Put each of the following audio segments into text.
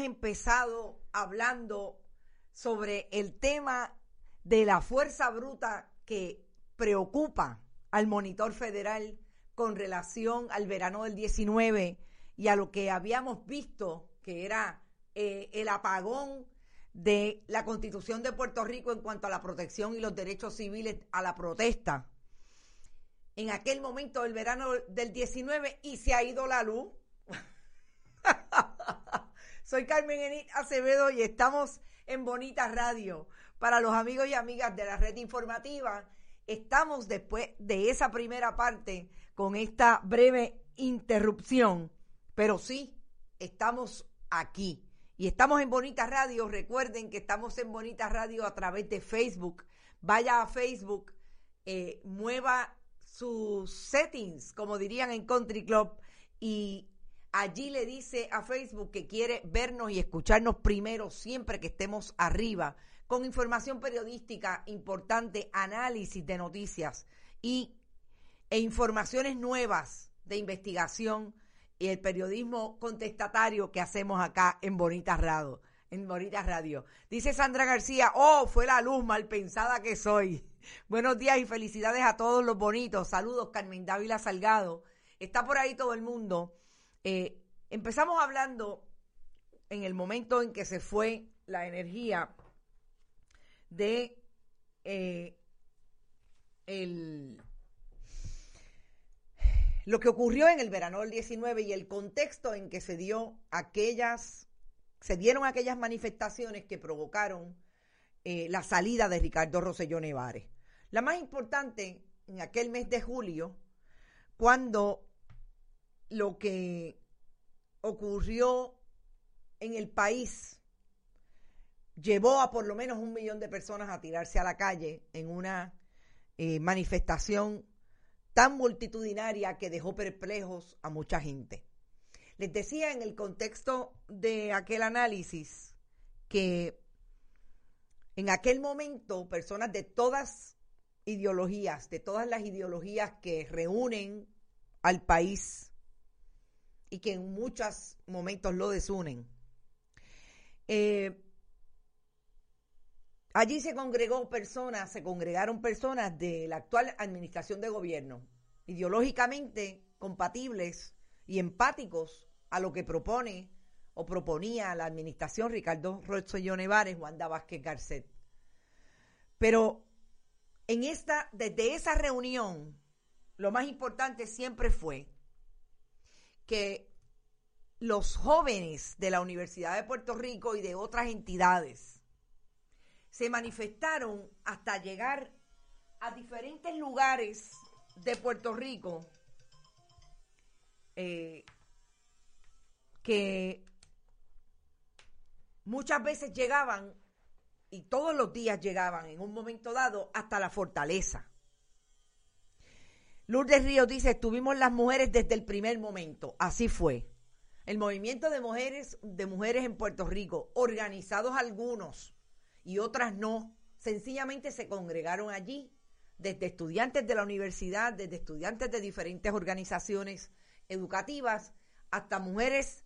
Empezado hablando sobre el tema de la fuerza bruta que preocupa al monitor federal con relación al verano del 19 y a lo que habíamos visto que era eh, el apagón de la constitución de Puerto Rico en cuanto a la protección y los derechos civiles a la protesta. En aquel momento del verano del 19 y se ha ido la luz. Soy Carmen Enit Acevedo y estamos en Bonita Radio. Para los amigos y amigas de la red informativa, estamos después de esa primera parte con esta breve interrupción, pero sí, estamos aquí. Y estamos en Bonita Radio. Recuerden que estamos en Bonita Radio a través de Facebook. Vaya a Facebook, eh, mueva sus settings, como dirían en Country Club, y Allí le dice a Facebook que quiere vernos y escucharnos primero siempre que estemos arriba, con información periodística importante, análisis de noticias y, e informaciones nuevas de investigación y el periodismo contestatario que hacemos acá en Bonita Radio. En Bonita Radio. Dice Sandra García, oh, fue la luz mal pensada que soy. Buenos días y felicidades a todos los bonitos. Saludos, Carmen Dávila Salgado. Está por ahí todo el mundo. Eh, empezamos hablando en el momento en que se fue la energía de eh, lo que ocurrió en el verano del 19 y el contexto en que se dio aquellas, se dieron aquellas manifestaciones que provocaron eh, la salida de Ricardo Rosselló Nevares. La más importante en aquel mes de julio, cuando lo que ocurrió en el país llevó a por lo menos un millón de personas a tirarse a la calle en una eh, manifestación tan multitudinaria que dejó perplejos a mucha gente. Les decía en el contexto de aquel análisis que en aquel momento personas de todas ideologías, de todas las ideologías que reúnen al país y que en muchos momentos lo desunen, eh, allí se congregó personas, se congregaron personas de la actual administración de gobierno, ideológicamente compatibles y empáticos a lo que propone o proponía la administración Ricardo Rosselló Nevares, Wanda Vázquez Garcet. Pero en esta, desde esa reunión, lo más importante siempre fue que los jóvenes de la Universidad de Puerto Rico y de otras entidades se manifestaron hasta llegar a diferentes lugares de Puerto Rico eh, que muchas veces llegaban y todos los días llegaban en un momento dado hasta la fortaleza. Lourdes Ríos dice, estuvimos las mujeres desde el primer momento. Así fue. El movimiento de mujeres, de mujeres en Puerto Rico, organizados algunos y otras no, sencillamente se congregaron allí, desde estudiantes de la universidad, desde estudiantes de diferentes organizaciones educativas, hasta mujeres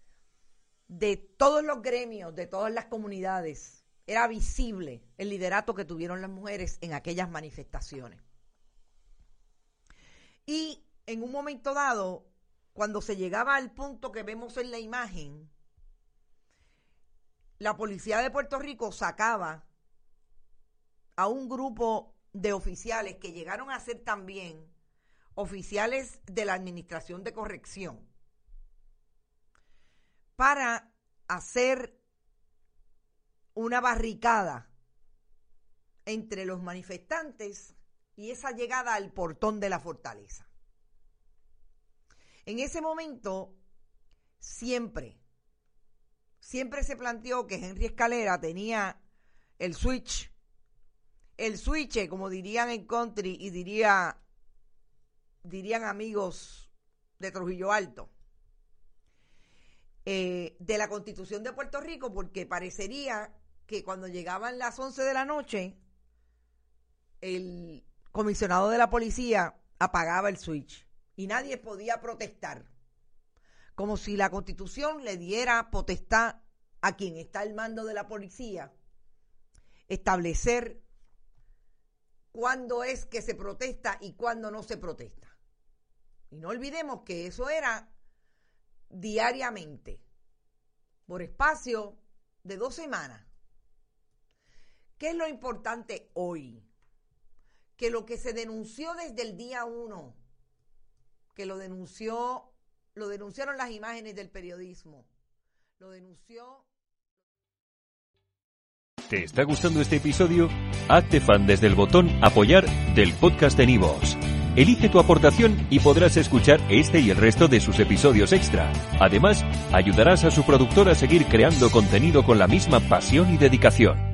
de todos los gremios, de todas las comunidades. Era visible el liderato que tuvieron las mujeres en aquellas manifestaciones. Y en un momento dado, cuando se llegaba al punto que vemos en la imagen, la policía de Puerto Rico sacaba a un grupo de oficiales que llegaron a ser también oficiales de la Administración de Corrección para hacer una barricada entre los manifestantes y esa llegada al portón de la fortaleza. En ese momento, siempre, siempre se planteó que Henry Escalera tenía el switch, el switch, como dirían en country y diría, dirían amigos de Trujillo Alto, eh, de la Constitución de Puerto Rico, porque parecería que cuando llegaban las 11 de la noche, el comisionado de la policía apagaba el switch y nadie podía protestar. Como si la Constitución le diera potestad a quien está al mando de la policía establecer cuándo es que se protesta y cuándo no se protesta. Y no olvidemos que eso era diariamente, por espacio de dos semanas. ¿Qué es lo importante hoy? Que lo que se denunció desde el día uno, que lo denunció, lo denunciaron las imágenes del periodismo, lo denunció. ¿Te está gustando este episodio? Hazte fan desde el botón Apoyar del podcast de Nivos. Elige tu aportación y podrás escuchar este y el resto de sus episodios extra. Además, ayudarás a su productor a seguir creando contenido con la misma pasión y dedicación.